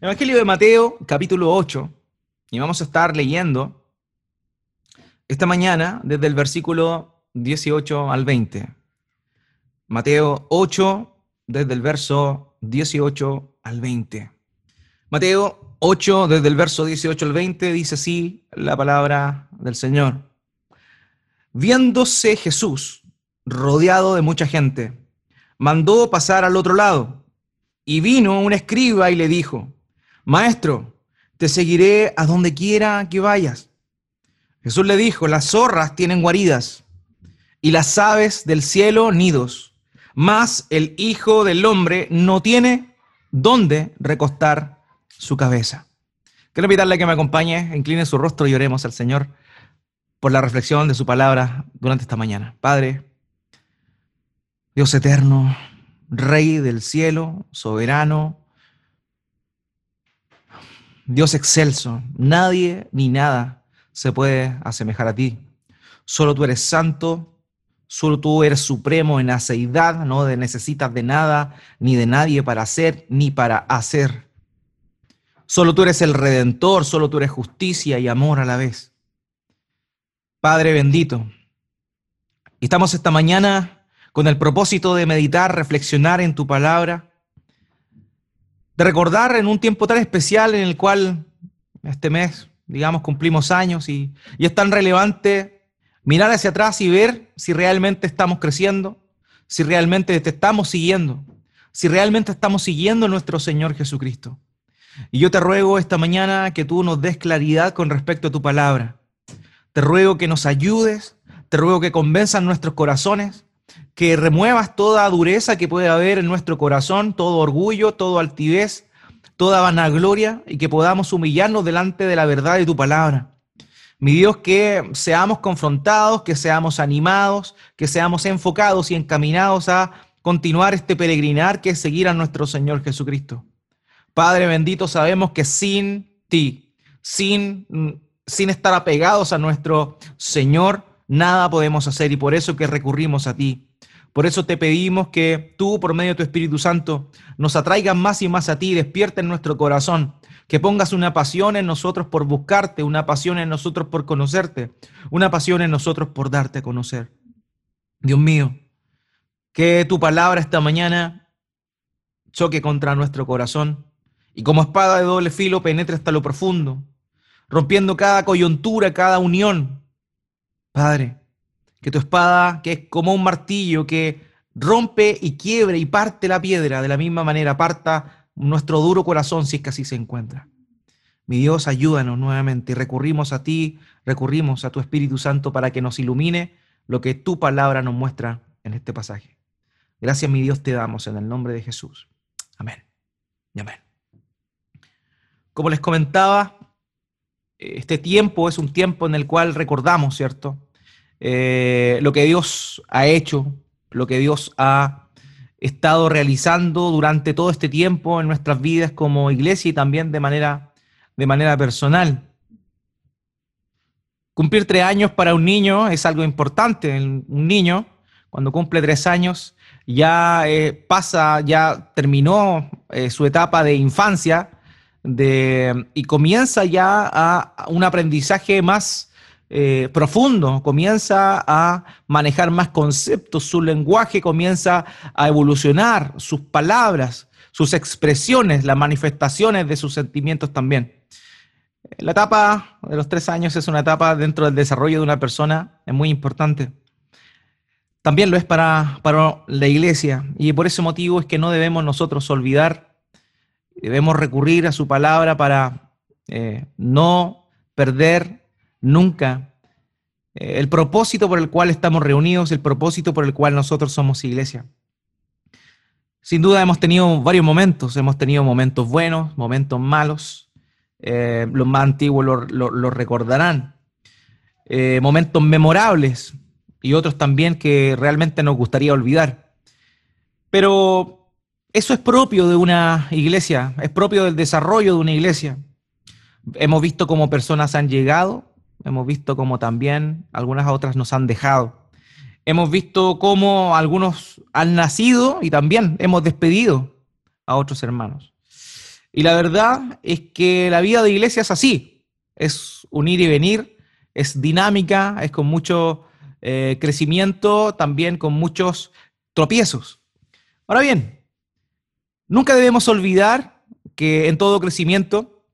Evangelio de Mateo, capítulo 8, y vamos a estar leyendo esta mañana desde el versículo 18 al 20. Mateo 8, desde el verso 18 al 20. Mateo 8, desde el verso 18 al 20, dice así la palabra del Señor. Viéndose Jesús rodeado de mucha gente, mandó pasar al otro lado, y vino un escriba y le dijo, Maestro, te seguiré a donde quiera que vayas. Jesús le dijo, las zorras tienen guaridas y las aves del cielo nidos, mas el Hijo del Hombre no tiene dónde recostar su cabeza. Quiero invitarle a que me acompañe, incline su rostro y oremos al Señor por la reflexión de su palabra durante esta mañana. Padre, Dios eterno, Rey del cielo, soberano, Dios excelso, nadie ni nada se puede asemejar a ti. Solo tú eres santo, solo tú eres supremo en aceidad, no necesitas de nada ni de nadie para hacer ni para hacer. Solo tú eres el redentor, solo tú eres justicia y amor a la vez. Padre bendito, estamos esta mañana con el propósito de meditar, reflexionar en tu palabra de recordar en un tiempo tan especial en el cual este mes, digamos, cumplimos años y, y es tan relevante mirar hacia atrás y ver si realmente estamos creciendo, si realmente te estamos siguiendo, si realmente estamos siguiendo a nuestro Señor Jesucristo. Y yo te ruego esta mañana que tú nos des claridad con respecto a tu palabra. Te ruego que nos ayudes, te ruego que convenzan nuestros corazones, que remuevas toda dureza que puede haber en nuestro corazón, todo orgullo, toda altivez, toda vanagloria y que podamos humillarnos delante de la verdad de tu palabra. Mi Dios, que seamos confrontados, que seamos animados, que seamos enfocados y encaminados a continuar este peregrinar que es seguir a nuestro Señor Jesucristo. Padre bendito, sabemos que sin ti, sin, sin estar apegados a nuestro Señor, nada podemos hacer y por eso que recurrimos a ti. Por eso te pedimos que tú, por medio de tu Espíritu Santo, nos atraigas más y más a ti, despierta en nuestro corazón, que pongas una pasión en nosotros por buscarte, una pasión en nosotros por conocerte, una pasión en nosotros por darte a conocer. Dios mío, que tu palabra esta mañana choque contra nuestro corazón y como espada de doble filo penetre hasta lo profundo, rompiendo cada coyuntura, cada unión. Padre, que tu espada, que es como un martillo que rompe y quiebre y parte la piedra, de la misma manera parta nuestro duro corazón si es que así se encuentra. Mi Dios, ayúdanos nuevamente y recurrimos a ti, recurrimos a tu Espíritu Santo para que nos ilumine lo que tu palabra nos muestra en este pasaje. Gracias, mi Dios, te damos en el nombre de Jesús. Amén. Y amén. Como les comentaba, este tiempo es un tiempo en el cual recordamos, ¿cierto? Eh, lo que Dios ha hecho, lo que Dios ha estado realizando durante todo este tiempo en nuestras vidas como iglesia y también de manera, de manera personal. Cumplir tres años para un niño es algo importante. Un niño, cuando cumple tres años, ya eh, pasa, ya terminó eh, su etapa de infancia y comienza ya a un aprendizaje más eh, profundo, comienza a manejar más conceptos, su lenguaje comienza a evolucionar, sus palabras, sus expresiones, las manifestaciones de sus sentimientos también. La etapa de los tres años es una etapa dentro del desarrollo de una persona, es muy importante. También lo es para, para la iglesia y por ese motivo es que no debemos nosotros olvidar, debemos recurrir a su palabra para eh, no perder nunca. Eh, el propósito por el cual estamos reunidos, el propósito por el cual nosotros somos iglesia. Sin duda hemos tenido varios momentos, hemos tenido momentos buenos, momentos malos, eh, los más antiguos lo, recordarán, eh, momentos memorables y otros también que realmente nos gustaría olvidar. Pero eso es propio de una iglesia, es propio del desarrollo de una iglesia. Hemos visto cómo personas han llegado hemos visto cómo también algunas otras nos han dejado. Hemos visto cómo algunos han nacido y también hemos despedido a otros hermanos. Y la verdad es que la vida de iglesia es así, es unir y venir, es dinámica, es con mucho eh, crecimiento, también con muchos tropiezos. Ahora bien, nunca debemos olvidar que en todo crecimiento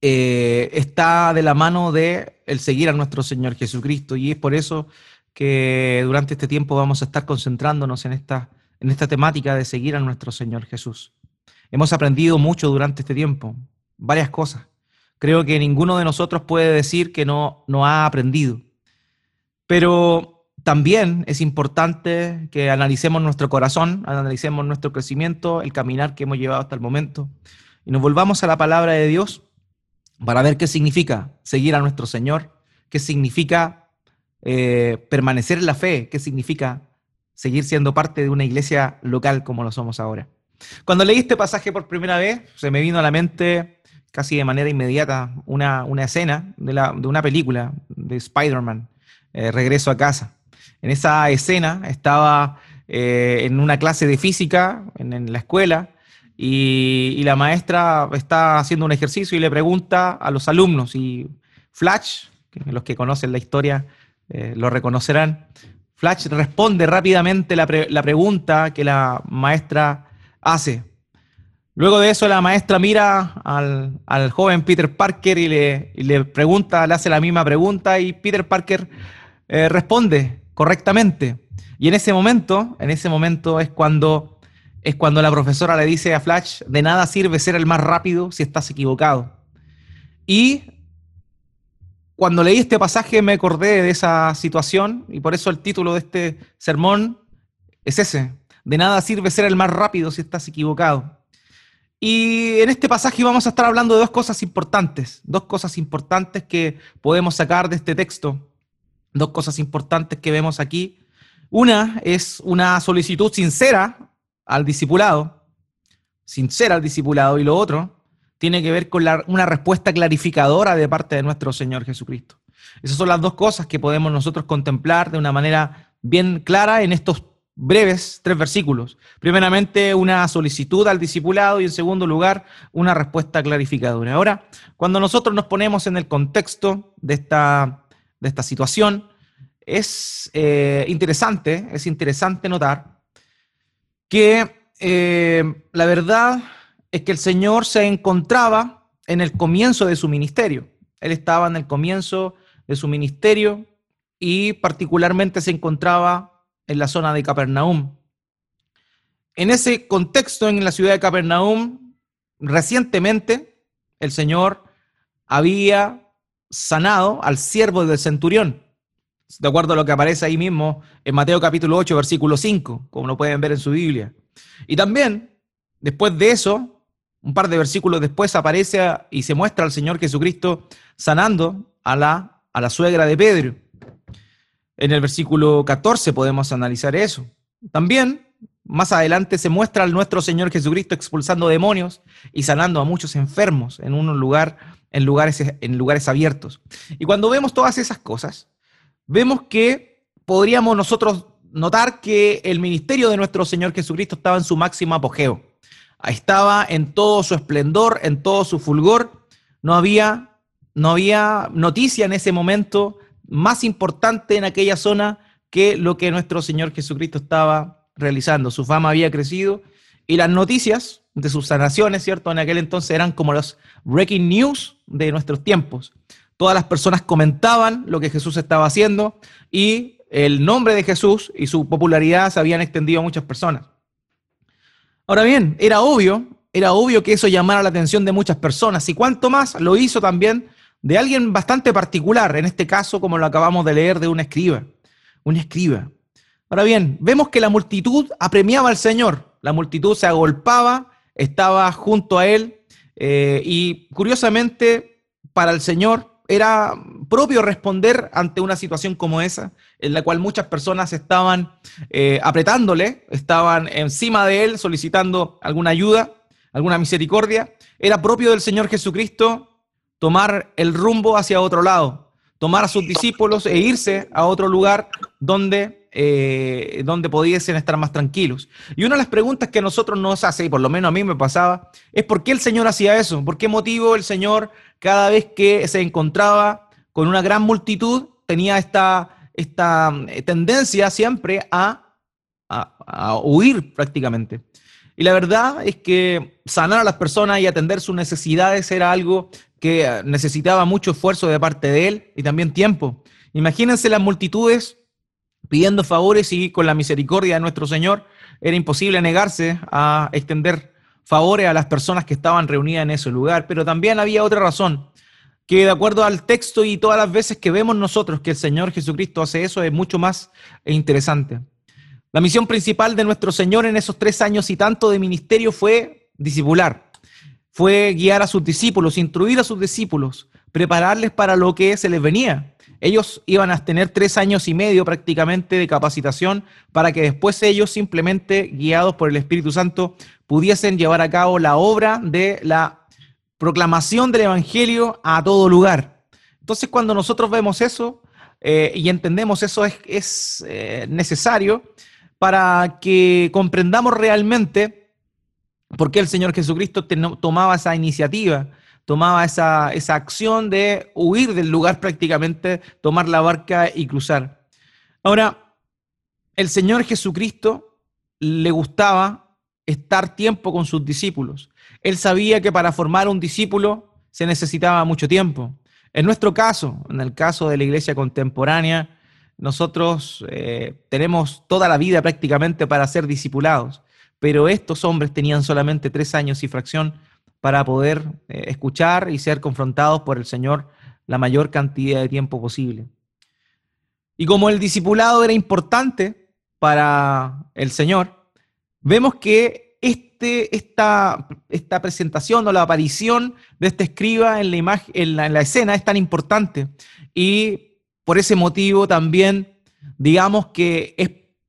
eh, está de la mano de el seguir a nuestro Señor Jesucristo y es por eso que durante este tiempo vamos a estar concentrándonos en esta, en esta temática de seguir a nuestro Señor Jesús. Hemos aprendido mucho durante este tiempo, varias cosas. Creo que ninguno de nosotros puede decir que no, no ha aprendido. Pero también es importante que analicemos nuestro corazón, analicemos nuestro crecimiento, el caminar que hemos llevado hasta el momento, y nos volvamos a la palabra de Dios para ver qué significa seguir a nuestro Señor, qué significa eh, permanecer en la fe, qué significa seguir siendo parte de una iglesia local como lo somos ahora. Cuando leí este pasaje por primera vez, se me vino a la mente casi de manera inmediata una, una escena de, la, de, una película de Spider-Man, eh, Regreso a casa. En esa escena estaba eh, en una clase de física en, la escuela y, la maestra está haciendo un ejercicio y le pregunta a los alumnos y Flash, los que conocen la historia eh, lo reconocerán, Flash responde rápidamente la, la pregunta que la maestra hace. Luego de eso la maestra mira al, joven Peter Parker y le, y le, pregunta, le hace la misma pregunta y Peter Parker eh, responde correctamente. Y en ese momento, en ese momento es cuando, es cuando la profesora le dice a Flash, de nada sirve ser el más rápido si estás equivocado. Y cuando leí este pasaje me acordé de esa situación y por eso el título de este sermón es ese, de nada sirve ser el más rápido si estás equivocado. Y en este pasaje vamos a estar hablando de dos cosas importantes, dos cosas importantes que podemos sacar de este texto, dos cosas importantes que vemos aquí. Una es una solicitud sincera al discipulado, sincera al discipulado, y lo otro tiene que ver con la, una respuesta clarificadora de parte de nuestro Señor Jesucristo. Esas son las dos cosas que podemos nosotros contemplar de una manera bien clara en estos breves, tres versículos. Primeramente, una solicitud al discipulado y en segundo lugar, una respuesta clarificadora. Ahora, cuando nosotros nos ponemos en el contexto de esta, esta situación, es eh, interesante, es interesante notar que eh, la verdad es que el Señor se encontraba en el comienzo de su ministerio. Él estaba en el comienzo de su ministerio y particularmente se encontraba en la zona de Capernaum. En ese contexto, en la ciudad de Capernaum, recientemente el Señor había sanado al siervo del centurión, de acuerdo a lo que aparece ahí mismo en Mateo capítulo 8, versículo 5, como lo pueden ver en su Biblia. Y también, después de eso, un par de versículos después aparece y se muestra al Señor Jesucristo sanando a la, a la suegra de Pedro. En el versículo 14 podemos analizar eso. También, más adelante, se muestra al nuestro Señor Jesucristo expulsando demonios y sanando a muchos enfermos en un lugar, en lugares, en lugares abiertos. Y cuando vemos todas esas cosas, vemos que podríamos nosotros notar que el ministerio de nuestro Señor Jesucristo estaba en su máximo apogeo. Estaba en todo su esplendor, en todo su fulgor. No había, no había noticia en ese momento más importante en aquella zona que lo que nuestro Señor Jesucristo estaba realizando. Su fama había crecido y las noticias de sus sanaciones, ¿cierto? En aquel entonces eran como los breaking news de nuestros tiempos. Todas las personas comentaban lo que Jesús estaba haciendo y el nombre de Jesús y su popularidad se habían extendido a muchas personas. Ahora bien, era obvio, era obvio que eso llamara la atención de muchas personas y cuanto más lo hizo también de alguien bastante particular, en este caso, como lo acabamos de leer, de un escriba. Un escriba. Ahora bien, vemos que la multitud apremiaba al Señor, la multitud se agolpaba, estaba junto a él, eh, y curiosamente, para el Señor era propio responder ante una situación como esa, en la cual muchas personas estaban eh, apretándole, estaban encima de él solicitando alguna ayuda, alguna misericordia. Era propio del Señor Jesucristo tomar el rumbo hacia otro lado, tomar a sus discípulos e irse a otro lugar donde eh, donde pudiesen estar más tranquilos. Y una de las preguntas que a nosotros nos hace, y por lo menos a mí me pasaba, es por qué el Señor hacía eso, por qué motivo el Señor cada vez que se encontraba con una gran multitud tenía esta, esta eh, tendencia siempre a, a huir prácticamente. Y la verdad es que sanar a las personas y atender sus necesidades era algo que necesitaba mucho esfuerzo de parte de él y también tiempo. Imagínense las multitudes pidiendo favores y con la misericordia de nuestro Señor era imposible negarse a extender favores a las personas que estaban reunidas en ese lugar. Pero también había otra razón, que de acuerdo al texto y todas las veces que vemos nosotros que el Señor Jesucristo hace eso, es mucho más interesante. La misión principal de nuestro Señor en esos tres años y tanto de ministerio fue discipular, fue guiar a sus discípulos, instruir a sus discípulos, prepararles para lo que se les venía. Ellos iban a tener tres años y medio prácticamente de capacitación para que después ellos simplemente, guiados por el Espíritu Santo, pudiesen llevar a cabo la obra de la proclamación del Evangelio a todo lugar. Entonces cuando nosotros vemos eso eh, y entendemos eso es, eh, necesario para que comprendamos realmente por qué el Señor Jesucristo tomaba esa iniciativa tomaba esa, esa acción de huir del lugar prácticamente, tomar la barca y cruzar. Ahora, el Señor Jesucristo le gustaba estar tiempo con sus discípulos. Él sabía que para formar un discípulo se necesitaba mucho tiempo. En nuestro caso, en el caso de la iglesia contemporánea, nosotros eh, tenemos toda la vida prácticamente para ser discipulados, pero estos hombres tenían solamente tres años y fracción para poder eh, escuchar y ser confrontados por el Señor la mayor cantidad de tiempo posible. Y como el discipulado era importante para el Señor, vemos que este, esta, esta presentación o la aparición de este escriba en la, imagen, en la, escena es tan importante. Y por ese motivo también, digamos que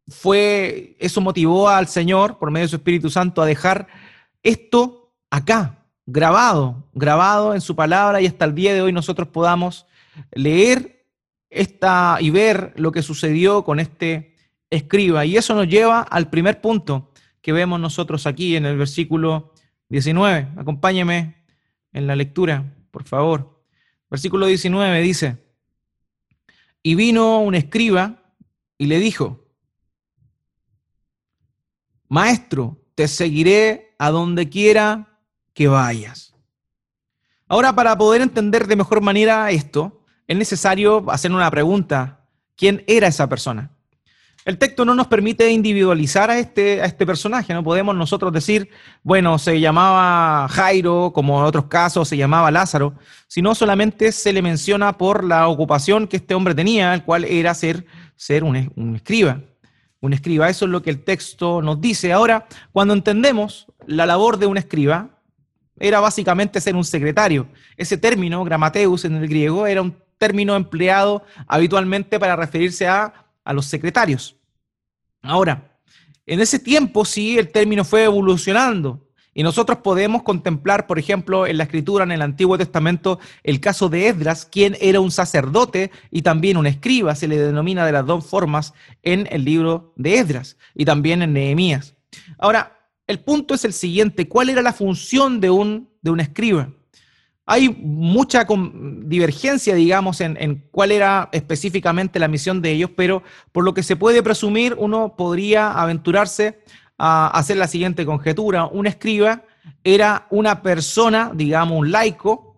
fue, eso motivó al Señor, por medio de su Espíritu Santo, a dejar esto acá, grabado, grabado en su palabra y hasta el día de hoy nosotros podamos leer esta y ver lo que sucedió con este escriba. Y eso nos lleva al primer punto que vemos nosotros aquí en el versículo 19. Acompáñeme en la lectura, por favor. Versículo 19 dice, y vino un escriba y le dijo, Maestro, te seguiré a donde quiera que vayas. Ahora, para poder entender de mejor manera esto, es necesario hacer una pregunta. ¿Quién era esa persona? El texto no nos permite individualizar a este, a este personaje, no podemos nosotros decir, bueno, se llamaba Jairo, como en otros casos se llamaba Lázaro, sino solamente se le menciona por la ocupación que este hombre tenía, el cual era ser, ser un, un escriba. Un escriba, eso es lo que el texto nos dice. Ahora, cuando entendemos la labor de un escriba, era básicamente ser un secretario. Ese término, gramateus en el griego, era un término empleado habitualmente para referirse a, a los secretarios. Ahora, en ese tiempo sí el término fue evolucionando y nosotros podemos contemplar, por ejemplo, en la escritura en el Antiguo Testamento, el caso de Esdras, quien era un sacerdote y también un escriba, se le denomina de las dos formas en el libro de Esdras y también en Nehemías. Ahora, el punto es el siguiente, ¿cuál era la función de un, de un escriba? Hay mucha divergencia, digamos, en, en, cuál era específicamente la misión de ellos, pero por lo que se puede presumir, uno podría aventurarse a hacer la siguiente conjetura. Un escriba era una persona, digamos, un laico,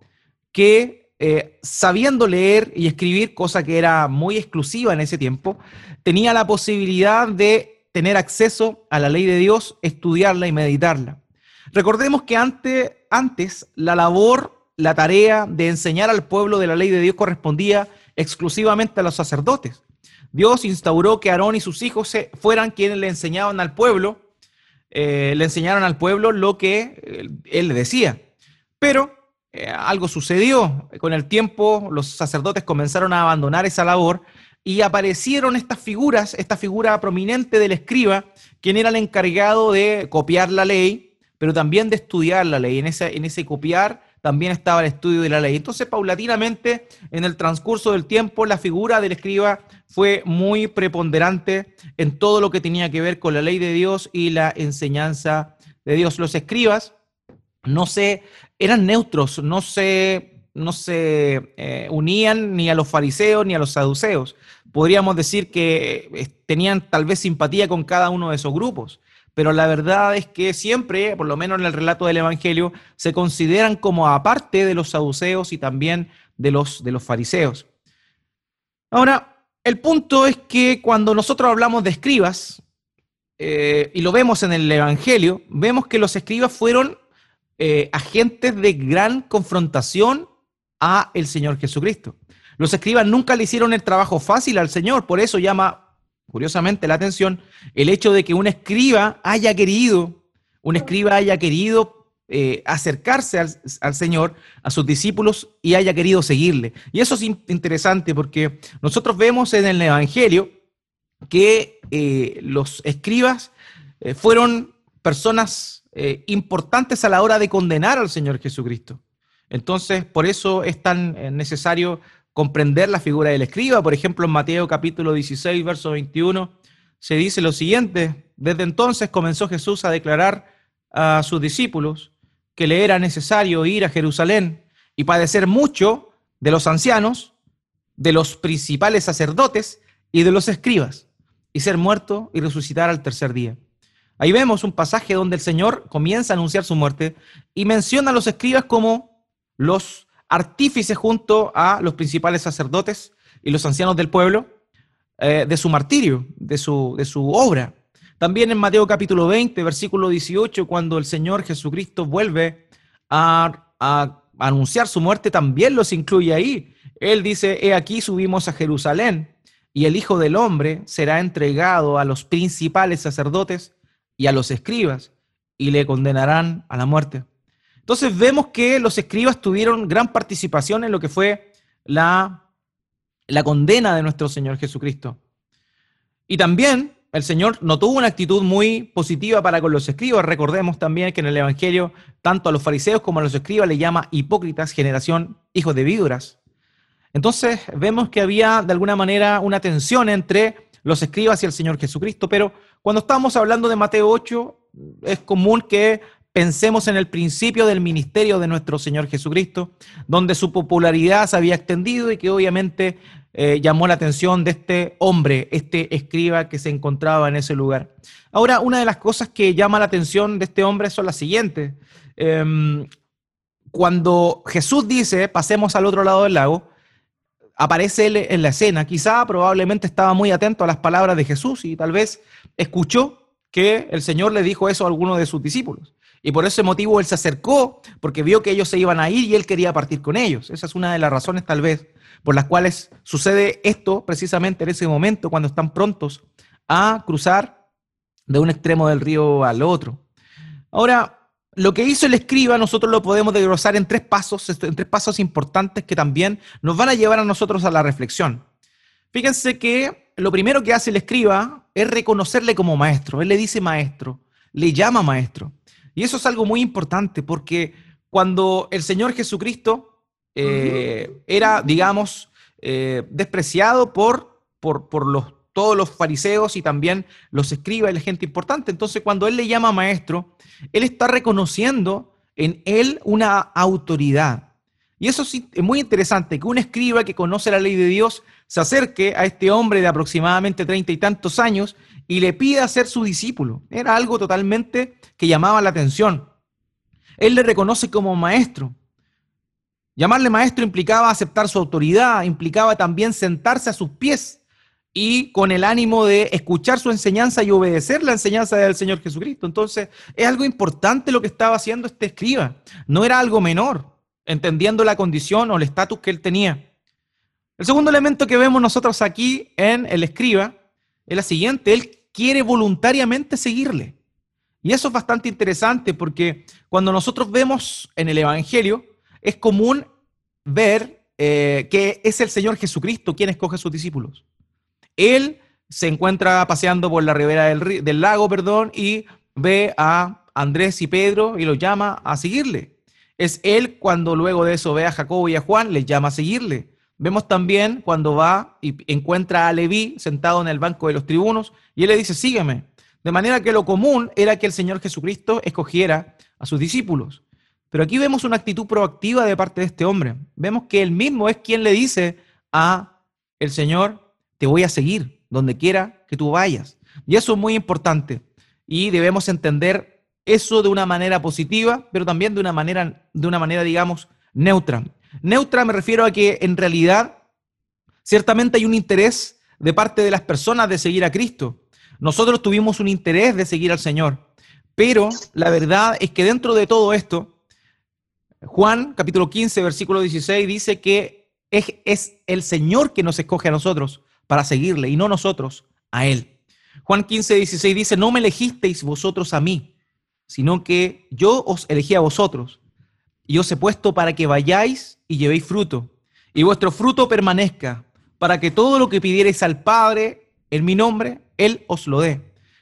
que eh, sabiendo leer y escribir, cosa que era muy exclusiva en ese tiempo, tenía la posibilidad de tener acceso a la ley de Dios, estudiarla y meditarla. Recordemos que antes, antes la labor, la tarea de enseñar al pueblo de la ley de Dios correspondía exclusivamente a los sacerdotes. Dios instauró que Aarón y sus hijos fueran quienes le enseñaban al pueblo, eh, le enseñaron al pueblo lo que eh, él le decía. Pero eh, algo sucedió. Con el tiempo los sacerdotes comenzaron a abandonar esa labor y aparecieron estas figuras, esta figura prominente del escriba, quien era el encargado de copiar la ley, pero también de estudiar la ley. En ese, en ese copiar también estaba el estudio de la ley. Entonces, paulatinamente, en el transcurso del tiempo, la figura del escriba fue muy preponderante en todo lo que tenía que ver con la ley de Dios y la enseñanza de Dios. Los escribas no se, eran neutros, no se, no se eh, unían ni a los fariseos ni a los saduceos. Podríamos decir que eh, tenían tal vez simpatía con cada uno de esos grupos pero la verdad es que siempre, por lo menos en el relato del Evangelio, se consideran como aparte de los saduceos y también de los, de los fariseos. Ahora, el punto es que cuando nosotros hablamos de escribas, eh, y lo vemos en el Evangelio, vemos que los escribas fueron agentes de gran confrontación a el Señor Jesucristo. Los escribas nunca le hicieron el trabajo fácil al Señor, por eso llama curiosamente la atención el hecho de que un escriba haya querido, un escriba haya querido eh, acercarse al, Señor, a sus discípulos y haya querido seguirle. Y eso es interesante porque nosotros vemos en el Evangelio que eh, los escribas eh, fueron personas importantes a la hora de condenar al Señor Jesucristo. Entonces, por eso es tan necesario comprender la figura del escriba. Por ejemplo, en Mateo capítulo 16, verso 21, se dice lo siguiente, desde entonces comenzó Jesús a declarar a sus discípulos que le era necesario ir a Jerusalén y padecer mucho de los ancianos, de los principales sacerdotes y de los escribas, y ser muerto y resucitar al tercer día. Ahí vemos un pasaje donde el Señor comienza a anunciar su muerte y menciona a los escribas como los artífice junto a los principales sacerdotes y los ancianos del pueblo eh, de su martirio, de su, de su obra. También en Mateo capítulo 20, versículo 18, cuando el Señor Jesucristo vuelve a, a anunciar su muerte, también los incluye ahí. Él dice, he aquí subimos a Jerusalén y el Hijo del Hombre será entregado a los principales sacerdotes y a los escribas y le condenarán a la muerte. Entonces vemos que los escribas tuvieron gran participación en lo que fue la, la condena de nuestro Señor Jesucristo. Y también el Señor no tuvo una actitud muy positiva para con los escribas. Recordemos también que en el Evangelio, tanto a los fariseos como a los escribas le llama hipócritas, generación hijos de víboras. Entonces vemos que había de alguna manera una tensión entre los escribas y el Señor Jesucristo, pero cuando estamos hablando de Mateo 8, es común que Pensemos en el principio del ministerio de nuestro Señor Jesucristo, donde su popularidad se había extendido y que obviamente eh, llamó la atención de este hombre, este escriba que se encontraba en ese lugar. Ahora, una de las cosas que llama la atención de este hombre son las siguientes. Em, cuando Jesús dice, pasemos al otro lado del lago, aparece él en la escena. Quizá probablemente estaba muy atento a las palabras de Jesús y tal vez escuchó que el Señor le dijo eso a alguno de sus discípulos. Y por ese motivo él se acercó, porque vio que ellos se iban a ir y él quería partir con ellos. Esa es una de las razones tal vez por las cuales sucede esto precisamente en ese momento, cuando están prontos a cruzar de un extremo del río al otro. Ahora, lo que hizo el escriba nosotros lo podemos desglosar en tres pasos, en tres pasos importantes que también nos van a llevar a nosotros a la reflexión. Fíjense que lo primero que hace el escriba es reconocerle como maestro. Él le dice maestro, le llama maestro. Y eso es algo muy importante porque cuando el Señor Jesucristo eh, era, digamos, eh, despreciado por, por, por los, todos los fariseos y también los escribas y la gente importante, entonces cuando Él le llama maestro, Él está reconociendo en Él una autoridad. Y eso sí, es muy interesante, que un escriba que conoce la ley de Dios se acerque a este hombre de aproximadamente treinta y tantos años y le pide ser su discípulo. Era algo totalmente que llamaba la atención. Él le reconoce como maestro. Llamarle maestro implicaba aceptar su autoridad, implicaba también sentarse a sus pies y con el ánimo de escuchar su enseñanza y obedecer la enseñanza del Señor Jesucristo. Entonces, es algo importante lo que estaba haciendo este escriba. No era algo menor, entendiendo la condición o el estatus que él tenía. El segundo elemento que vemos nosotros aquí en el escriba es la siguiente. Él quiere voluntariamente seguirle. Y eso es bastante interesante porque cuando nosotros vemos en el Evangelio, es común ver eh, que es el Señor Jesucristo quien escoge a sus discípulos. Él se encuentra paseando por la ribera del, del lago, perdón, y ve a Andrés y Pedro y los llama a seguirle. Es él cuando luego de eso ve a Jacobo y a Juan, les llama a seguirle. Vemos también cuando va y encuentra a Leví sentado en el banco de los tribunos y él le dice, sígueme. De manera que lo común era que el Señor Jesucristo escogiera a sus discípulos. Pero aquí vemos una actitud proactiva de parte de este hombre. Vemos que él mismo es quien le dice a el Señor, te voy a seguir donde quiera que tú vayas. Y eso es muy importante. Y debemos entender eso de una manera positiva, pero también de una manera, de una manera digamos, neutra. Neutra me refiero a que en realidad ciertamente hay un interés de parte de las personas de seguir a Cristo. Nosotros tuvimos un interés de seguir al Señor, pero la verdad es que dentro de todo esto, Juan capítulo 15, versículo 16 dice que es, el Señor que nos escoge a nosotros para seguirle y no nosotros a Él. Juan 15, 16 dice, no me elegisteis vosotros a mí, sino que yo os elegí a vosotros y os he puesto para que vayáis y llevéis fruto, y vuestro fruto permanezca, para que todo lo que pidierais al Padre en mi nombre, Él os lo dé.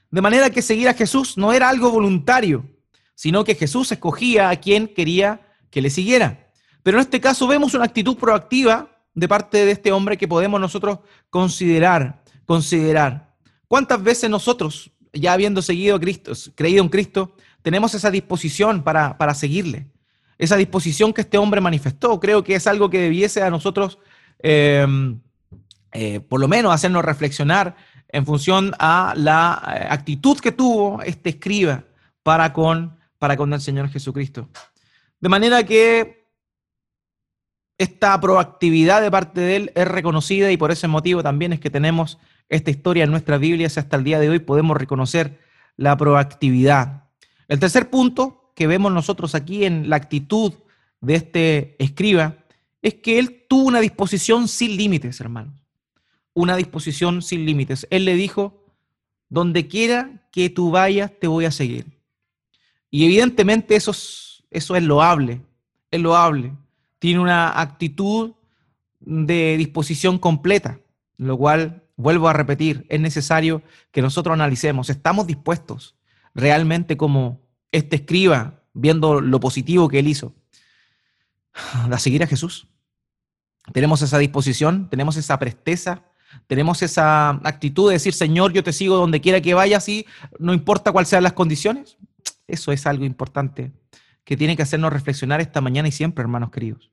De manera que seguir a Jesús no era algo voluntario, sino que Jesús escogía a quien quería que le siguiera. Pero en este caso vemos una actitud proactiva de parte de este hombre que podemos nosotros considerar, considerar. ¿Cuántas veces nosotros, ya habiendo seguido a Cristo, creído en Cristo, tenemos esa disposición para, para seguirle? Esa disposición que este hombre manifestó, creo que es algo que debiese a nosotros, em, eh, por lo menos, hacernos reflexionar en función a la eh, actitud que tuvo este escriba para con, para con el Señor Jesucristo. De manera que esta proactividad de parte de él es reconocida y por ese motivo también es que tenemos esta historia en nuestras Biblias hasta el día de hoy podemos reconocer la proactividad. El tercer punto que vemos nosotros aquí en la actitud de este escriba es que él tuvo una disposición sin límites, hermanos una disposición sin límites. Él le dijo, donde quiera que tú vayas, te voy a seguir. Y evidentemente eso es, eso es loable, es loable. Tiene una actitud de disposición completa, lo cual, vuelvo a repetir, es necesario que nosotros analicemos, ¿estamos dispuestos realmente como este escriba, viendo lo positivo que él hizo, a seguir a Jesús? ¿Tenemos esa disposición? ¿Tenemos esa presteza? Tenemos esa actitud de decir, Señor, yo te sigo donde quiera que vayas y no importa cuáles sean las condiciones. Eso es algo importante que tiene que hacernos reflexionar esta mañana y siempre, hermanos queridos.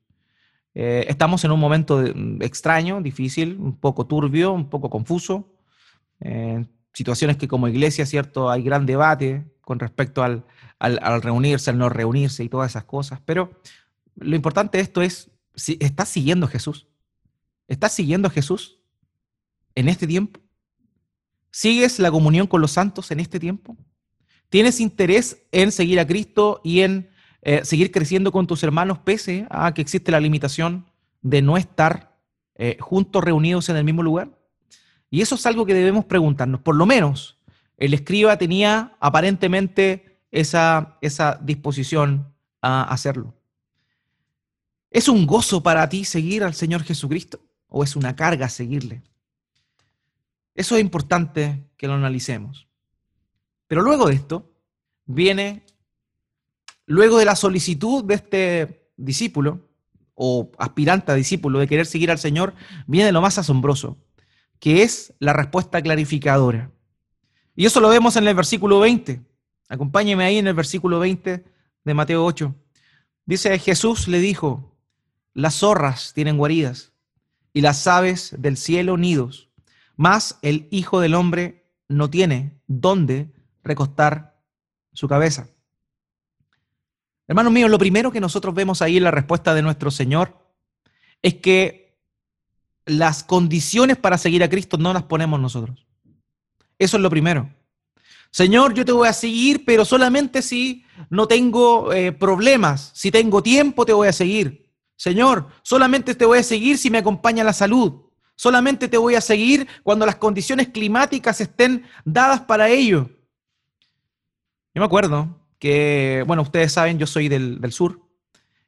Eh, estamos en un momento mm, extraño, difícil, un poco turbio, un poco confuso. Eh, situaciones que como iglesia, ¿cierto? Hay gran debate con respecto al, al, reunirse, al no reunirse y todas esas cosas. Pero lo importante de esto es, si ¿estás siguiendo a Jesús? ¿Estás siguiendo a Jesús? en este tiempo? ¿Sigues la comunión con los santos en este tiempo? ¿Tienes interés en seguir a Cristo y en eh, seguir creciendo con tus hermanos pese a que existe la limitación de no estar eh, juntos reunidos en el mismo lugar? Y eso es algo que debemos preguntarnos. Por lo menos el escriba tenía aparentemente esa, esa disposición a hacerlo. ¿Es un gozo para ti seguir al Señor Jesucristo o es una carga seguirle? Eso es importante que lo analicemos. Pero luego de esto, viene, luego de la solicitud de este discípulo, o aspirante a discípulo, de querer seguir al Señor, viene lo más asombroso, que es la respuesta clarificadora. Y eso lo vemos en el versículo 20. Acompáñeme ahí en el versículo 20 de Mateo 8. Dice, Jesús le dijo, las zorras tienen guaridas y las aves del cielo nidos mas el Hijo del Hombre no tiene dónde recostar su cabeza. Hermanos míos, lo primero que nosotros vemos ahí en la respuesta de nuestro Señor es que las condiciones para seguir a Cristo no las ponemos nosotros. Eso es lo primero. Señor, yo te voy a seguir, pero solamente si no tengo eh, problemas, si tengo tiempo te voy a seguir. Señor, solamente te voy a seguir si me acompaña la salud. Solamente te voy a seguir cuando las condiciones climáticas estén dadas para ello. Yo me acuerdo que, bueno, ustedes saben, yo soy del, sur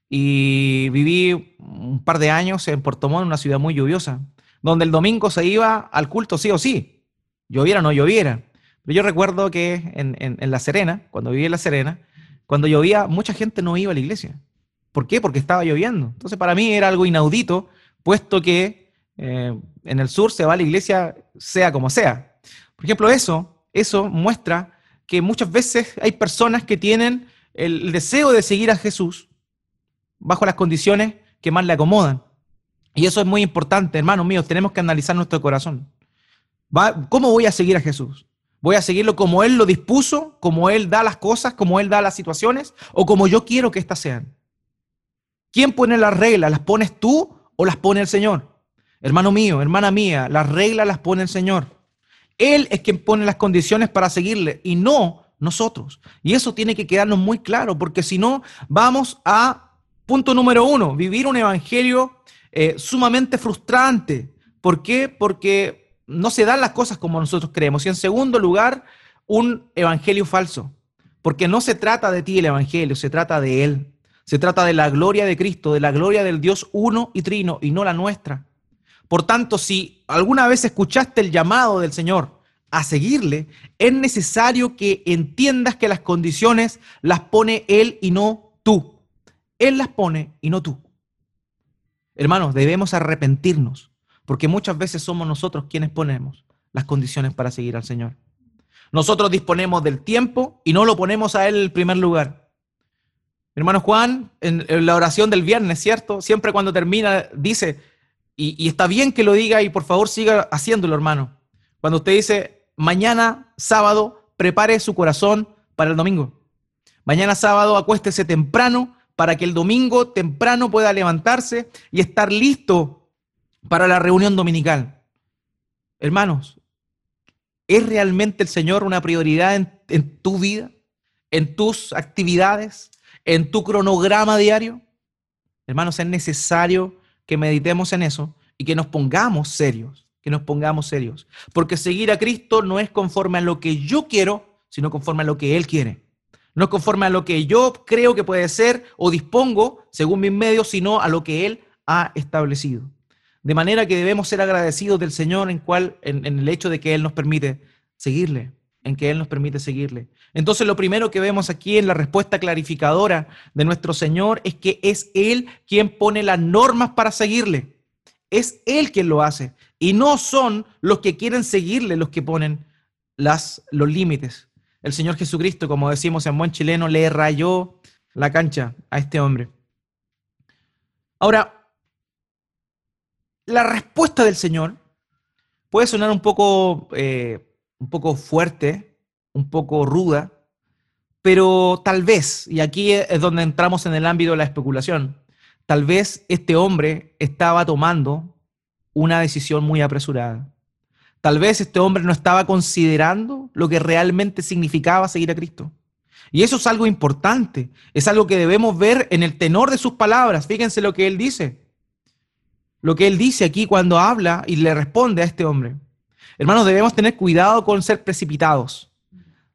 y viví un par de años en Puerto Montt, una ciudad muy lluviosa, donde el domingo se iba al culto sí o sí, lloviera o no lloviera. Pero yo recuerdo que en, en La Serena, cuando viví en La Serena, cuando llovía, mucha gente no iba a la iglesia. ¿Por qué? Porque estaba lloviendo. Entonces para mí era algo inaudito, puesto que eh, en el sur se va a la iglesia sea como sea. Por ejemplo, eso, eso muestra que muchas veces hay personas que tienen el deseo de seguir a Jesús bajo las condiciones que más le acomodan. Y eso es muy importante, hermanos míos, tenemos que analizar nuestro corazón. ¿Cómo voy a seguir a Jesús? ¿Voy a seguirlo como Él lo dispuso, como Él da las cosas, como Él da las situaciones, o como yo quiero que éstas sean? ¿Quién pone las reglas? ¿Las pones tú o las pone el Señor? Hermano mío, hermana mía, las reglas las pone el Señor. Él es quien pone las condiciones para seguirle y no nosotros. Y eso tiene que quedarnos muy claro, porque si no, vamos a, punto número uno, vivir un evangelio eh, sumamente frustrante. ¿Por qué? Porque no se dan las cosas como nosotros creemos. Y en segundo lugar, un evangelio falso. Porque no se trata de ti el evangelio, se trata de Él. Se trata de la gloria de Cristo, de la gloria del Dios uno y trino, y no la nuestra. Por tanto, si alguna vez escuchaste el llamado del Señor a seguirle, es necesario que entiendas que las condiciones las pone Él y no tú. Él las pone y no tú. Hermanos, debemos arrepentirnos, porque muchas veces somos nosotros quienes ponemos las condiciones para seguir al Señor. Nosotros disponemos del tiempo y no lo ponemos a Él en el primer lugar. hermano Juan, en, la oración del viernes, ¿cierto? Siempre cuando termina, dice, y, está bien que lo diga y por favor siga haciéndolo, hermano. Cuando usted dice, mañana sábado, prepare su corazón para el domingo. Mañana sábado, acuéstese temprano para que el domingo temprano pueda levantarse y estar listo para la reunión dominical. Hermanos, ¿es realmente el Señor una prioridad en, tu vida, en tus actividades, en tu cronograma diario? Hermanos, es necesario que meditemos en eso y que nos pongamos serios, que nos pongamos serios. Porque seguir a Cristo no es conforme a lo que yo quiero, sino conforme a lo que Él quiere. No es conforme a lo que yo creo que puede ser o dispongo según mis medios, sino a lo que Él ha establecido. De manera que debemos ser agradecidos del Señor en, cual, en, en el hecho de que Él nos permite seguirle en que Él nos permite seguirle. Entonces lo primero que vemos aquí en la respuesta clarificadora de nuestro Señor es que es Él quien pone las normas para seguirle. Es Él quien lo hace. Y no son los que quieren seguirle los que ponen las, los límites. El Señor Jesucristo, como decimos en buen chileno, le rayó la cancha a este hombre. Ahora, la respuesta del Señor puede sonar un poco eh, un poco fuerte, un poco ruda, pero tal vez, y aquí es donde entramos en el ámbito de la especulación, tal vez este hombre estaba tomando una decisión muy apresurada. Tal vez este hombre no estaba considerando lo que realmente significaba seguir a Cristo. Y eso es algo importante, es algo que debemos ver en el tenor de sus palabras. Fíjense lo que él dice. Lo que él dice aquí cuando habla y le responde a este hombre. Hermanos, debemos tener cuidado con ser precipitados.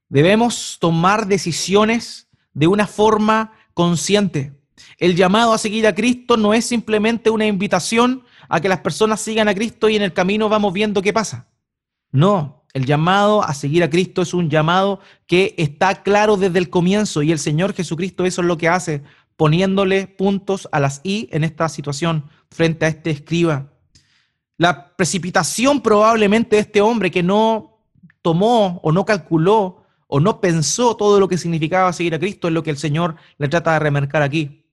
Debemos tomar decisiones de una forma consciente. El llamado a seguir a Cristo no es simplemente una invitación a que las personas sigan a Cristo y en el camino vamos viendo qué pasa. No, el llamado a seguir a Cristo es un llamado que está claro desde el comienzo y el Señor Jesucristo eso es lo que hace, poniéndole puntos a las I en esta situación frente a este escriba la precipitación probablemente de este hombre que no tomó o no calculó o no pensó todo lo que significaba seguir a Cristo es lo que el Señor le trata de remarcar aquí.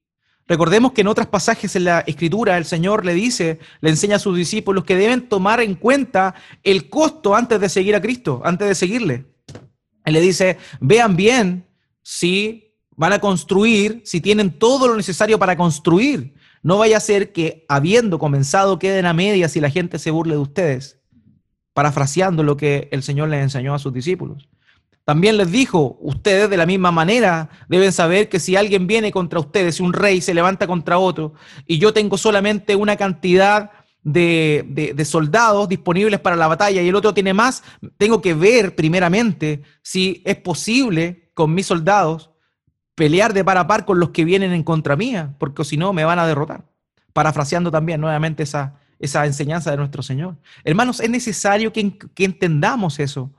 Recordemos que en otros pasajes en la Escritura el Señor le dice, le enseña a sus discípulos que deben tomar en cuenta el costo antes de seguir a Cristo, antes de seguirle. Él le dice, vean bien si van a construir, si tienen todo lo necesario para construir. No vaya a ser que habiendo comenzado queden a medias y la gente se burle de ustedes, parafraseando lo que el Señor les enseñó a sus discípulos. También les dijo, ustedes de la misma manera deben saber que si alguien viene contra ustedes, si un rey se levanta contra otro, y yo tengo solamente una cantidad de, de, soldados disponibles para la batalla y el otro tiene más, tengo que ver primeramente si es posible con mis soldados pelear de par a par con los que vienen en contra mía, porque si no me van a derrotar. Parafraseando también nuevamente esa, esa enseñanza de nuestro Señor. Hermanos, es necesario que, entendamos eso.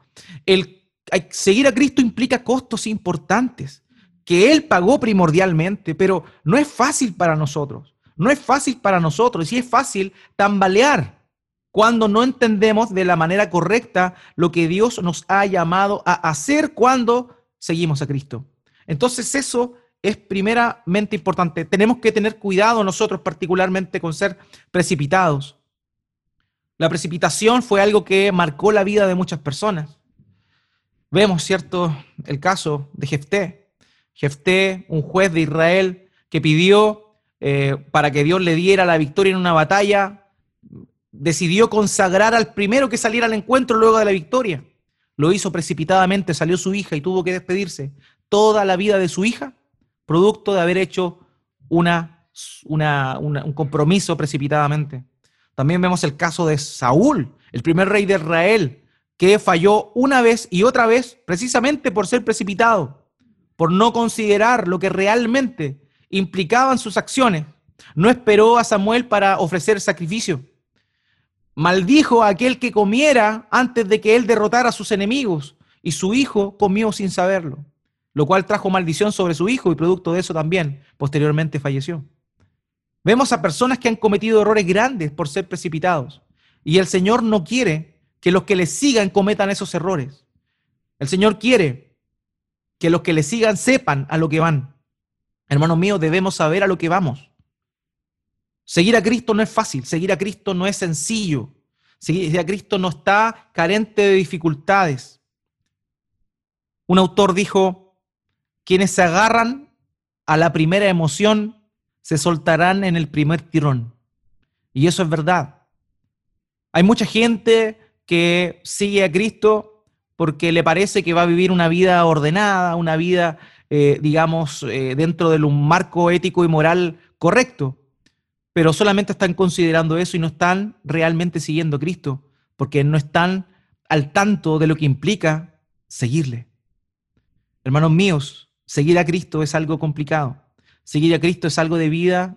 El seguir a Cristo implica costos importantes que Él pagó primordialmente, pero no es fácil para nosotros. No es fácil para nosotros y es fácil tambalear cuando no entendemos de la manera correcta lo que Dios nos ha llamado a hacer cuando seguimos a Cristo. Entonces eso es primeramente importante. Tenemos que tener cuidado nosotros particularmente con ser precipitados. La precipitación fue algo que marcó la vida de muchas personas. Vemos, ¿cierto?, el caso de Jefté. Jefté, un juez de Israel que pidió eh, para que Dios le diera la victoria en una batalla, decidió consagrar al primero que saliera al encuentro luego de la victoria. Lo hizo precipitadamente, salió su hija y tuvo que despedirse. Toda la vida de su hija, producto de haber hecho una, un compromiso precipitadamente. También vemos el caso de Saúl, el primer rey de Israel, que falló una vez y otra vez precisamente por ser precipitado, por no considerar lo que realmente implicaban sus acciones. No esperó a Samuel para ofrecer sacrificio maldijo a aquel que comiera antes de que él derrotara a sus enemigos, y su hijo comió sin saberlo, lo cual trajo maldición sobre su hijo y producto de eso también posteriormente falleció. Vemos a personas que han cometido errores grandes por ser precipitados, y el Señor no quiere que los que le sigan cometan esos errores. El Señor quiere que los que le sigan sepan a lo que van. Hermanos míos, debemos saber a lo que vamos. Seguir a Cristo no es fácil, seguir a Cristo no es sencillo, seguir a Cristo no está carente de dificultades. Un autor dijo, quienes se agarran a la primera emoción se soltarán en el primer tirón. Y eso es verdad. Hay mucha gente que sigue a Cristo porque le parece que va a vivir una vida ordenada, una vida, eh, digamos, eh, dentro de un marco ético y moral correcto pero solamente están considerando eso y no están realmente siguiendo a Cristo, porque no están al tanto de lo que implica seguirle. Hermanos míos, seguir a Cristo es algo complicado. Seguir a Cristo es algo de vida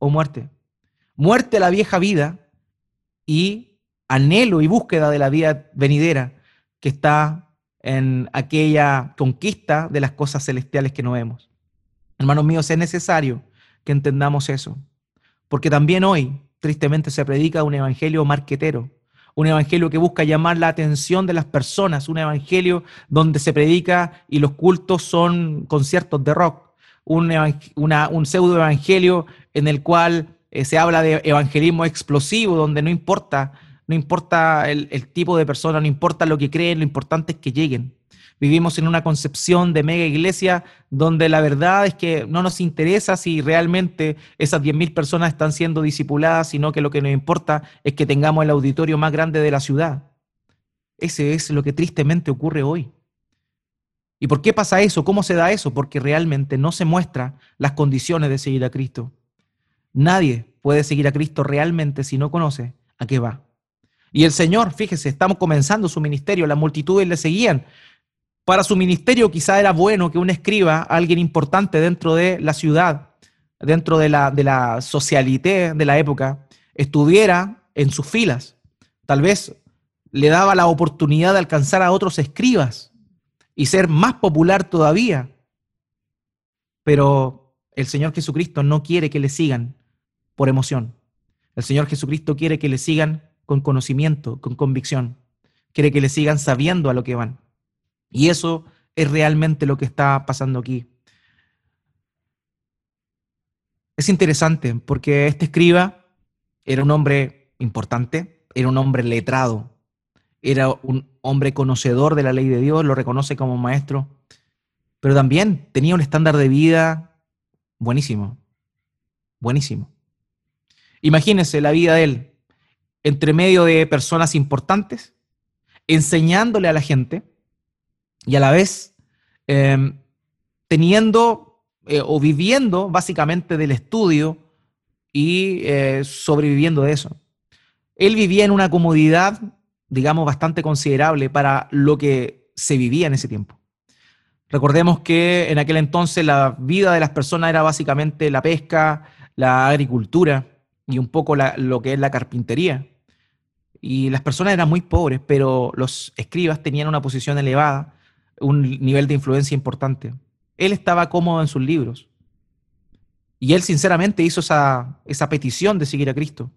o muerte. Muerte a la vieja vida y anhelo y búsqueda de la vida venidera que está en aquella conquista de las cosas celestiales que no vemos. Hermanos míos, es necesario que entendamos eso. Porque también hoy, tristemente, se predica un evangelio marquetero, un evangelio que busca llamar la atención de las personas, un evangelio donde se predica y los cultos son conciertos de rock, un, un pseudo evangelio en el cual eh, se habla de evangelismo explosivo, donde no importa, no importa el tipo de persona, no importa lo que creen, lo importante es que lleguen. Vivimos en una concepción de mega iglesia donde la verdad es que no nos interesa si realmente esas 10.000 personas están siendo discipuladas, sino que lo que nos importa es que tengamos el auditorio más grande de la ciudad. Ese es lo que tristemente ocurre hoy. ¿Y por qué pasa eso? ¿Cómo se da eso? Porque realmente no se muestran las condiciones de seguir a Cristo. Nadie puede seguir a Cristo realmente si no conoce a qué va. Y el Señor, fíjese, estamos comenzando su ministerio, las multitudes le seguían, para su ministerio quizá era bueno que un escriba, alguien importante dentro de la ciudad, dentro de la, de socialité de la época, estuviera en sus filas. Tal vez le daba la oportunidad de alcanzar a otros escribas y ser más popular todavía. Pero el Señor Jesucristo no quiere que le sigan por emoción. El Señor Jesucristo quiere que le sigan con conocimiento, con convicción. Quiere que le sigan sabiendo a lo que van. Y eso es realmente lo que está pasando aquí. Es interesante porque este escriba era un hombre importante, era un hombre letrado, era un hombre conocedor de la ley de Dios, lo reconoce como maestro, pero también tenía un estándar de vida buenísimo, buenísimo. Imagínense la vida de él entre medio de personas importantes, enseñándole a la gente, y a la vez em, teniendo eh, o viviendo básicamente del estudio y eh, sobreviviendo de eso. Él vivía en una comodidad, digamos, bastante considerable para lo que se vivía en ese tiempo. Recordemos que en aquel entonces la vida de las personas era básicamente la pesca, la agricultura y un poco lo que es la carpintería. Y las personas eran muy pobres, pero los escribas tenían una posición elevada un nivel de influencia importante. Él estaba cómodo en sus libros. Y él sinceramente hizo esa, esa petición de seguir a Cristo.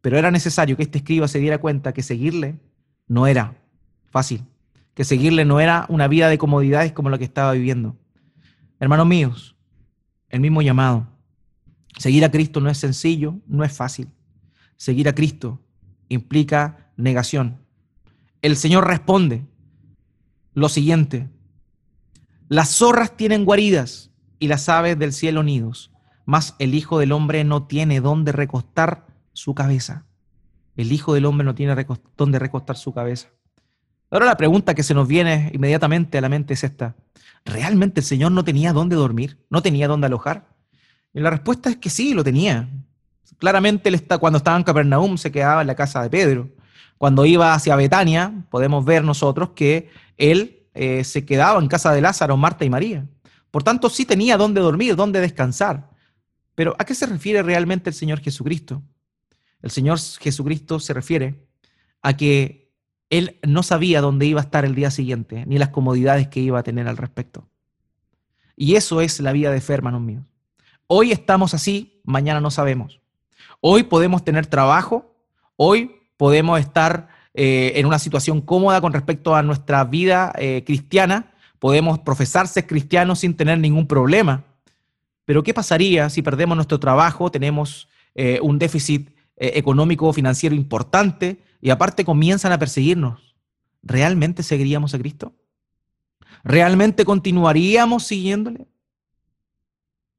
Pero era necesario que este escriba se diera cuenta que seguirle no era fácil, que seguirle no era una vida de comodidades como la que estaba viviendo. Hermanos míos, el mismo llamado. Seguir a Cristo no es sencillo, no es fácil. Seguir a Cristo implica negación. El Señor responde lo siguiente. Las zorras tienen guaridas y las aves del cielo nidos, mas el Hijo del Hombre no tiene dónde recostar su cabeza. El Hijo del Hombre no tiene dónde recostar su cabeza. Ahora la pregunta que se nos viene inmediatamente a la mente es esta. ¿Realmente el Señor no tenía dónde dormir? ¿No tenía dónde alojar? Y la respuesta es que sí, lo tenía. Claramente él está, cuando estaba en Capernaum se quedaba en la casa de Pedro. Cuando iba hacia Betania, podemos ver nosotros que él eh, se quedaba en casa de Lázaro, Marta y María. Por tanto, sí tenía dónde dormir, dónde descansar. Pero ¿a qué se refiere realmente el Señor Jesucristo? El Señor Jesucristo se refiere a que Él no sabía dónde iba a estar el día siguiente, ni las comodidades que iba a tener al respecto. Y eso es la vida de fe, hermanos míos. Hoy estamos así, mañana no sabemos. Hoy podemos tener trabajo, hoy podemos estar eh, en una situación cómoda con respecto a nuestra vida eh, cristiana, podemos profesarse cristianos sin tener ningún problema. Pero ¿qué pasaría si perdemos nuestro trabajo, tenemos eh, un déficit económico o financiero importante y aparte comienzan a perseguirnos? ¿Realmente seguiríamos a Cristo? ¿Realmente continuaríamos siguiéndole?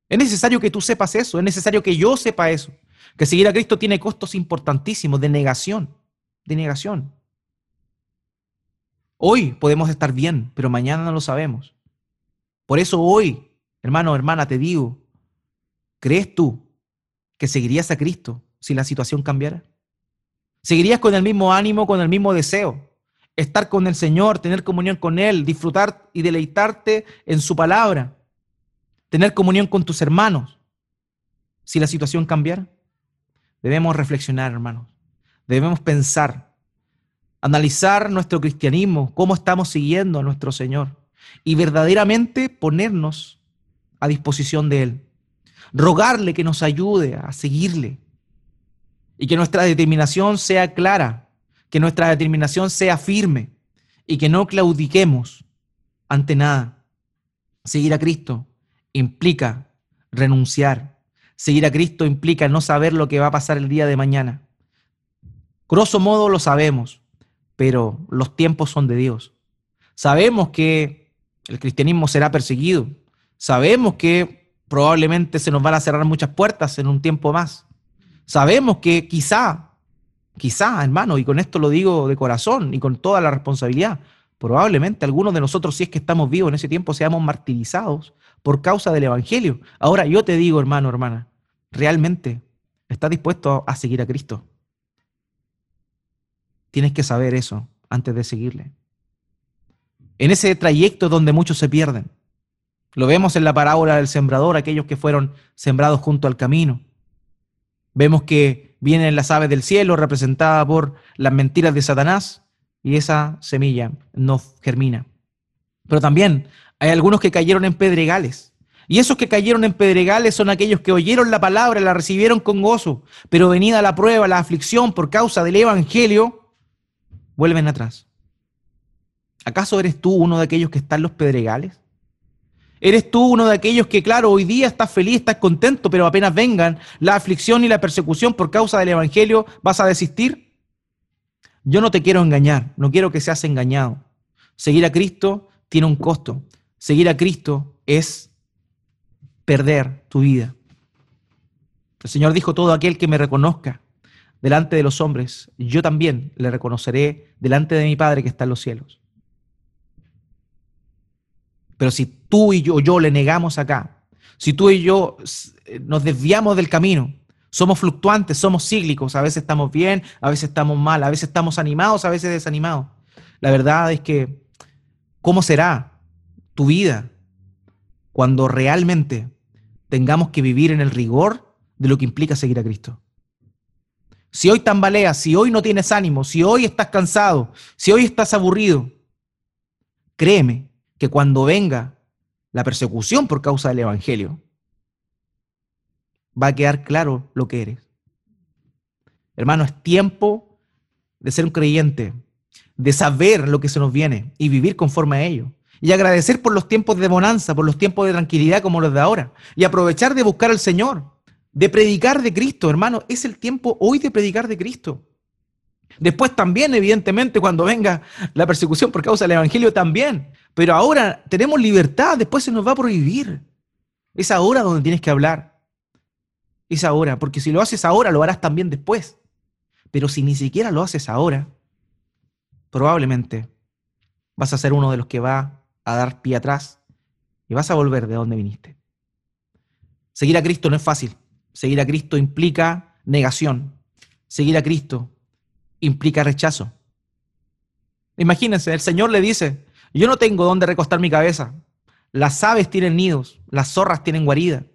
Es necesario que tú sepas eso, es necesario que yo sepa eso, que seguir a Cristo tiene costos importantísimos de negación, de negación. Hoy podemos estar bien, pero mañana no lo sabemos. Por eso hoy, hermano, hermana, te digo, ¿crees tú que seguirías a Cristo si la situación cambiara? ¿Seguirías con el mismo ánimo, con el mismo deseo? Estar con el Señor, tener comunión con Él, disfrutar y deleitarte en su palabra tener comunión con tus hermanos. Si la situación cambiara, debemos reflexionar, hermanos. Debemos pensar, analizar nuestro cristianismo, cómo estamos siguiendo a nuestro Señor y verdaderamente ponernos a disposición de Él. Rogarle que nos ayude a seguirle y que nuestra determinación sea clara, que nuestra determinación sea firme y que no claudiquemos ante nada. Seguir a Cristo implica renunciar. Seguir a Cristo implica no saber lo que va a pasar el día de mañana. Grosso modo lo sabemos, pero los tiempos son de Dios. Sabemos que el cristianismo será perseguido. Sabemos que probablemente se nos van a cerrar muchas puertas en un tiempo más. Sabemos que quizá, quizá, hermano, y con esto lo digo de corazón y con toda la responsabilidad, probablemente algunos de nosotros, si es que estamos vivos en ese tiempo, seamos martirizados por causa del Evangelio. Ahora yo te digo, hermano, hermana, ¿realmente estás dispuesto a seguir a Cristo? Tienes que saber eso antes de seguirle. En ese trayecto donde muchos se pierden. Lo vemos en la parábola del sembrador, aquellos que fueron sembrados junto al camino. Vemos que vienen las aves del cielo representadas por las mentiras de Satanás y esa semilla no germina. Pero también hay algunos que cayeron en pedregales. Y esos que cayeron en pedregales son aquellos que oyeron la palabra, la recibieron con gozo, pero venida la prueba, la aflicción por causa del Evangelio, vuelven atrás. ¿Acaso eres tú uno de aquellos que están los pedregales? ¿Eres tú uno de aquellos que, claro, hoy día estás feliz, estás contento, pero apenas vengan la aflicción y la persecución por causa del Evangelio, vas a desistir? Yo no te quiero engañar, no quiero que seas engañado. Seguir a Cristo tiene un costo. Seguir a Cristo es perder tu vida. El Señor dijo, todo aquel que me reconozca delante de los hombres, yo también le reconoceré delante de mi Padre que está en los cielos. Pero si tú y yo, yo le negamos acá, si tú y yo nos desviamos del camino, somos fluctuantes, somos cíclicos, a veces estamos bien, a veces estamos mal, a veces estamos animados, a veces desanimados. La verdad es que, ¿cómo será tu vida cuando realmente tengamos que vivir en el rigor de lo que implica seguir a Cristo. Si hoy tambaleas, si hoy no tienes ánimo, si hoy estás cansado, si hoy estás aburrido, créeme que cuando venga la persecución por causa del Evangelio, va a quedar claro lo que eres. Hermano, es tiempo de ser un creyente, de saber lo que se nos viene y vivir conforme a ello. Y agradecer por los tiempos de bonanza, por los tiempos de tranquilidad como los de ahora. Y aprovechar de buscar al Señor, de predicar de Cristo, hermano. Es el tiempo hoy de predicar de Cristo. Después también, evidentemente, cuando venga la persecución por causa del Evangelio, también. Pero ahora tenemos libertad, después se nos va a prohibir. Es ahora donde tienes que hablar. Es ahora, porque si lo haces ahora, lo harás también después. Pero si ni siquiera lo haces ahora, probablemente vas a ser uno de los que va a dar pie atrás y vas a volver de donde viniste. Seguir a Cristo no es fácil. Seguir a Cristo implica negación. Seguir a Cristo implica rechazo. Imagínense, el Señor le dice, yo no tengo dónde recostar mi cabeza. Las aves tienen nidos, las zorras tienen guarida,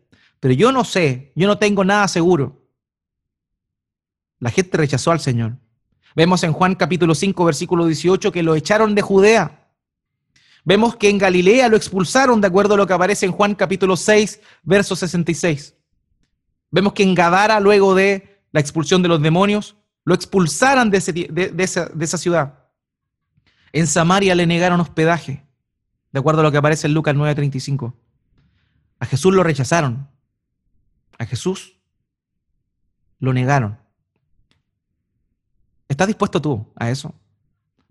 pero yo no sé, yo no tengo nada seguro. La gente rechazó al Señor. Vemos en Juan capítulo 5, versículo 18, que lo echaron de Judea. Vemos que en Galilea lo expulsaron, de acuerdo a lo que aparece en Juan capítulo 6, verso 66. Vemos que en Gadara, luego de la expulsión de los demonios, lo expulsaran de, esa, ciudad. En Samaria le negaron hospedaje, de acuerdo a lo que aparece en Lucas 9:35. A Jesús lo rechazaron. A Jesús lo negaron. ¿Estás dispuesto tú a eso?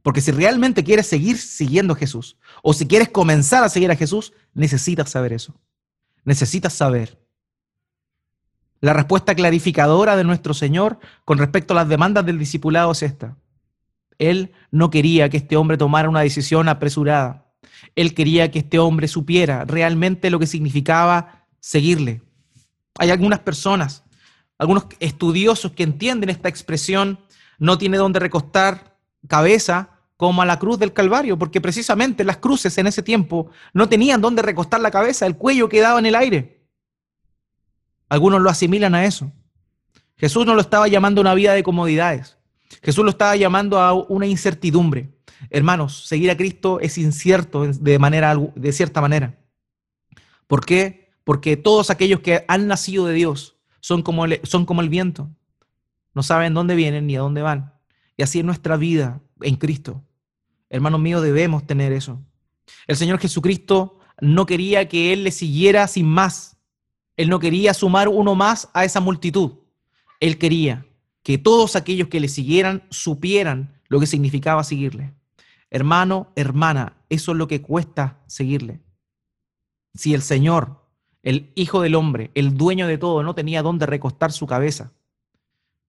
Porque si realmente quieres seguir siguiendo a Jesús o si quieres comenzar a seguir a Jesús, necesitas saber eso. Necesitas saber la respuesta clarificadora de nuestro Señor con respecto a las demandas del discipulado es esta. Él no quería que este hombre tomara una decisión apresurada. Él quería que este hombre supiera realmente lo que significaba seguirle. Hay algunas personas, algunos estudiosos que entienden esta expresión, no tiene dónde recostar cabeza como a la cruz del Calvario, porque precisamente las cruces en ese tiempo no tenían dónde recostar la cabeza, el cuello quedaba en el aire. Algunos lo asimilan a eso. Jesús no lo estaba llamando a una vida de comodidades. Jesús lo estaba llamando a una incertidumbre. Hermanos, seguir a Cristo es incierto de, manera, de cierta manera. ¿Por qué? Porque todos aquellos que han nacido de Dios son como, son como el viento. No saben dónde vienen ni a dónde van. Y así es nuestra vida en Cristo. Hermanos míos, debemos tener eso. El Señor Jesucristo no quería que Él le siguiera sin más. Él no quería sumar uno más a esa multitud. Él quería que todos aquellos que le siguieran supieran lo que significaba seguirle. Hermano, hermana, eso es lo que cuesta seguirle. Si el Señor, el Hijo del Hombre, el dueño de todo, no tenía dónde recostar su cabeza,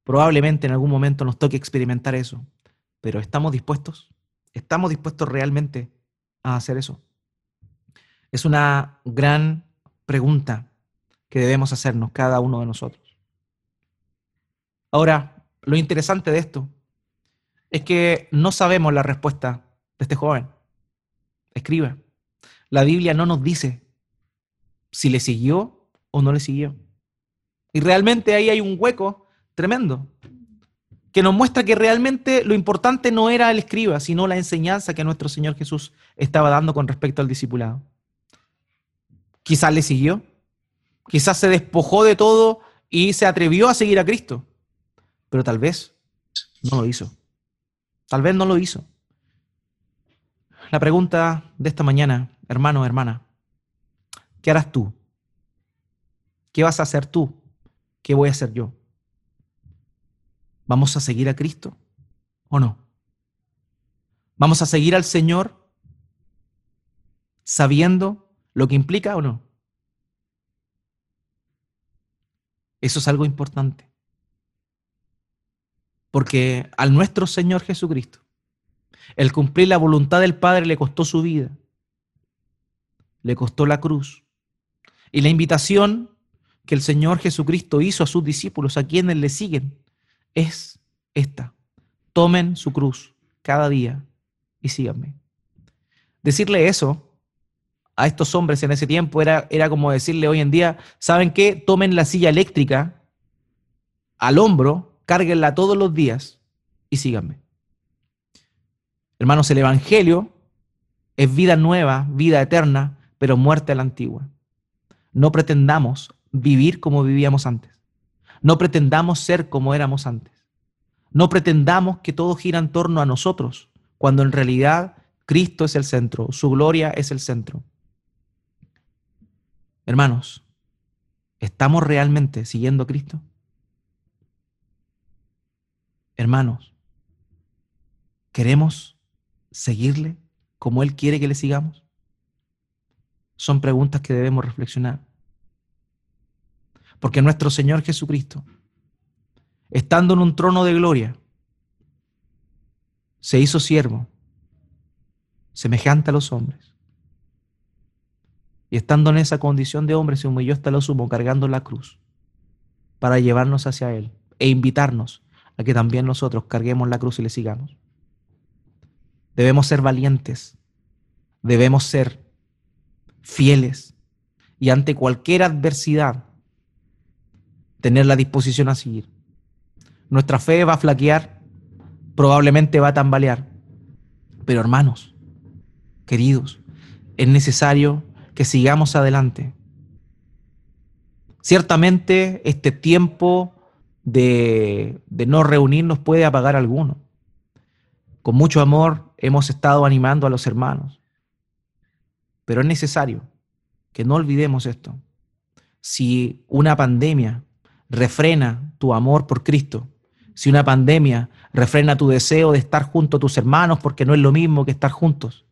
probablemente en algún momento nos toque experimentar eso. Pero ¿estamos dispuestos? ¿Estamos dispuestos realmente a hacer eso? Es una gran pregunta que debemos hacernos cada uno de nosotros. Ahora, lo interesante de esto es que no sabemos la respuesta de este joven. Escribe. La Biblia no nos dice si le siguió o no le siguió. Y realmente ahí hay un hueco tremendo que nos muestra que realmente lo importante no era el escriba, sino la enseñanza que nuestro Señor Jesús estaba dando con respecto al discipulado. Quizás le siguió, Quizás se despojó de todo y se atrevió a seguir a Cristo, pero tal vez no lo hizo. Tal vez no lo hizo. La pregunta de esta mañana, hermano, hermana, ¿qué harás tú? ¿Qué vas a hacer tú? ¿Qué voy a hacer yo? ¿Vamos a seguir a Cristo o no? ¿Vamos a seguir al Señor sabiendo lo que implica o no? Eso es algo importante. Porque al nuestro Señor Jesucristo, el cumplir la voluntad del Padre le costó su vida, le costó la cruz. Y la invitación que el Señor Jesucristo hizo a sus discípulos, a quienes le siguen, es esta. Tomen su cruz cada día y síganme. Decirle eso a estos hombres en ese tiempo era, era como decirle hoy en día, ¿saben qué? Tomen la silla eléctrica al hombro, cárguenla todos los días y síganme. Hermanos, el Evangelio es vida nueva, vida eterna pero muerte a la antigua. No pretendamos vivir como vivíamos antes. No pretendamos ser como éramos antes. No pretendamos que todo gira en torno a nosotros, cuando en realidad Cristo es el centro, su gloria es el centro. Hermanos, ¿estamos realmente siguiendo a Cristo? Hermanos, ¿queremos seguirle como Él quiere que le sigamos? Son preguntas que debemos reflexionar. Porque nuestro Señor Jesucristo, estando en un trono de gloria, se hizo siervo, semejante a los hombres. Y estando en esa condición de hombre, se humilló hasta lo sumo, cargando la cruz, para llevarnos hacia Él e invitarnos a que también nosotros carguemos la cruz y le sigamos. Debemos ser valientes, debemos ser fieles y ante cualquier adversidad tener la disposición a seguir. Nuestra fe va a flaquear, probablemente va a tambalear, pero hermanos, queridos, es necesario que sigamos adelante. Ciertamente este tiempo de, de no reunirnos puede apagar alguno. Con mucho amor hemos estado animando a los hermanos, pero es necesario que no olvidemos esto. Si una pandemia refrena tu amor por Cristo, si una pandemia refrena tu deseo de estar junto a tus hermanos porque no es lo mismo que estar juntos,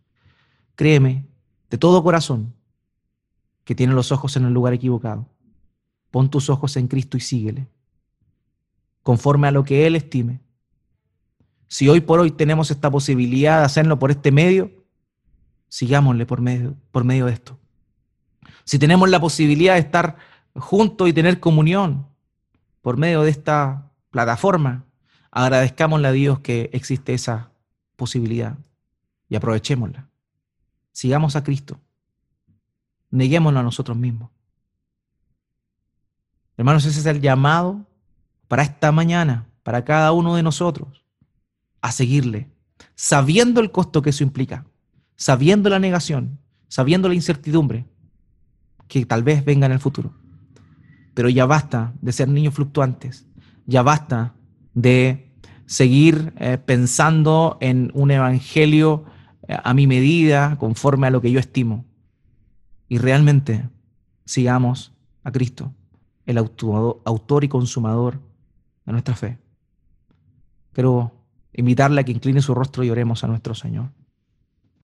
créeme de todo corazón que tiene los ojos en el lugar equivocado. Pon tus ojos en Cristo y síguele, conforme a lo que Él estime. Si hoy por hoy tenemos esta posibilidad de hacerlo por este medio, sigámosle por medio, por medio de esto. Si tenemos la posibilidad de estar juntos y tener comunión por medio de esta plataforma, agradezcámosle a Dios que existe esa posibilidad y aprovechémosla. Sigamos a Cristo. Neguémonos a nosotros mismos. Hermanos, ese es el llamado para esta mañana, para cada uno de nosotros, a seguirle, sabiendo el costo que eso implica, sabiendo la negación, sabiendo la incertidumbre que tal vez venga en el futuro. Pero ya basta de ser niños fluctuantes, ya basta de seguir eh, pensando en un evangelio eh, a mi medida, conforme a lo que yo estimo. Y realmente sigamos a Cristo, el autor y consumador de nuestra fe. Quiero invitarle a que incline su rostro y oremos a nuestro Señor.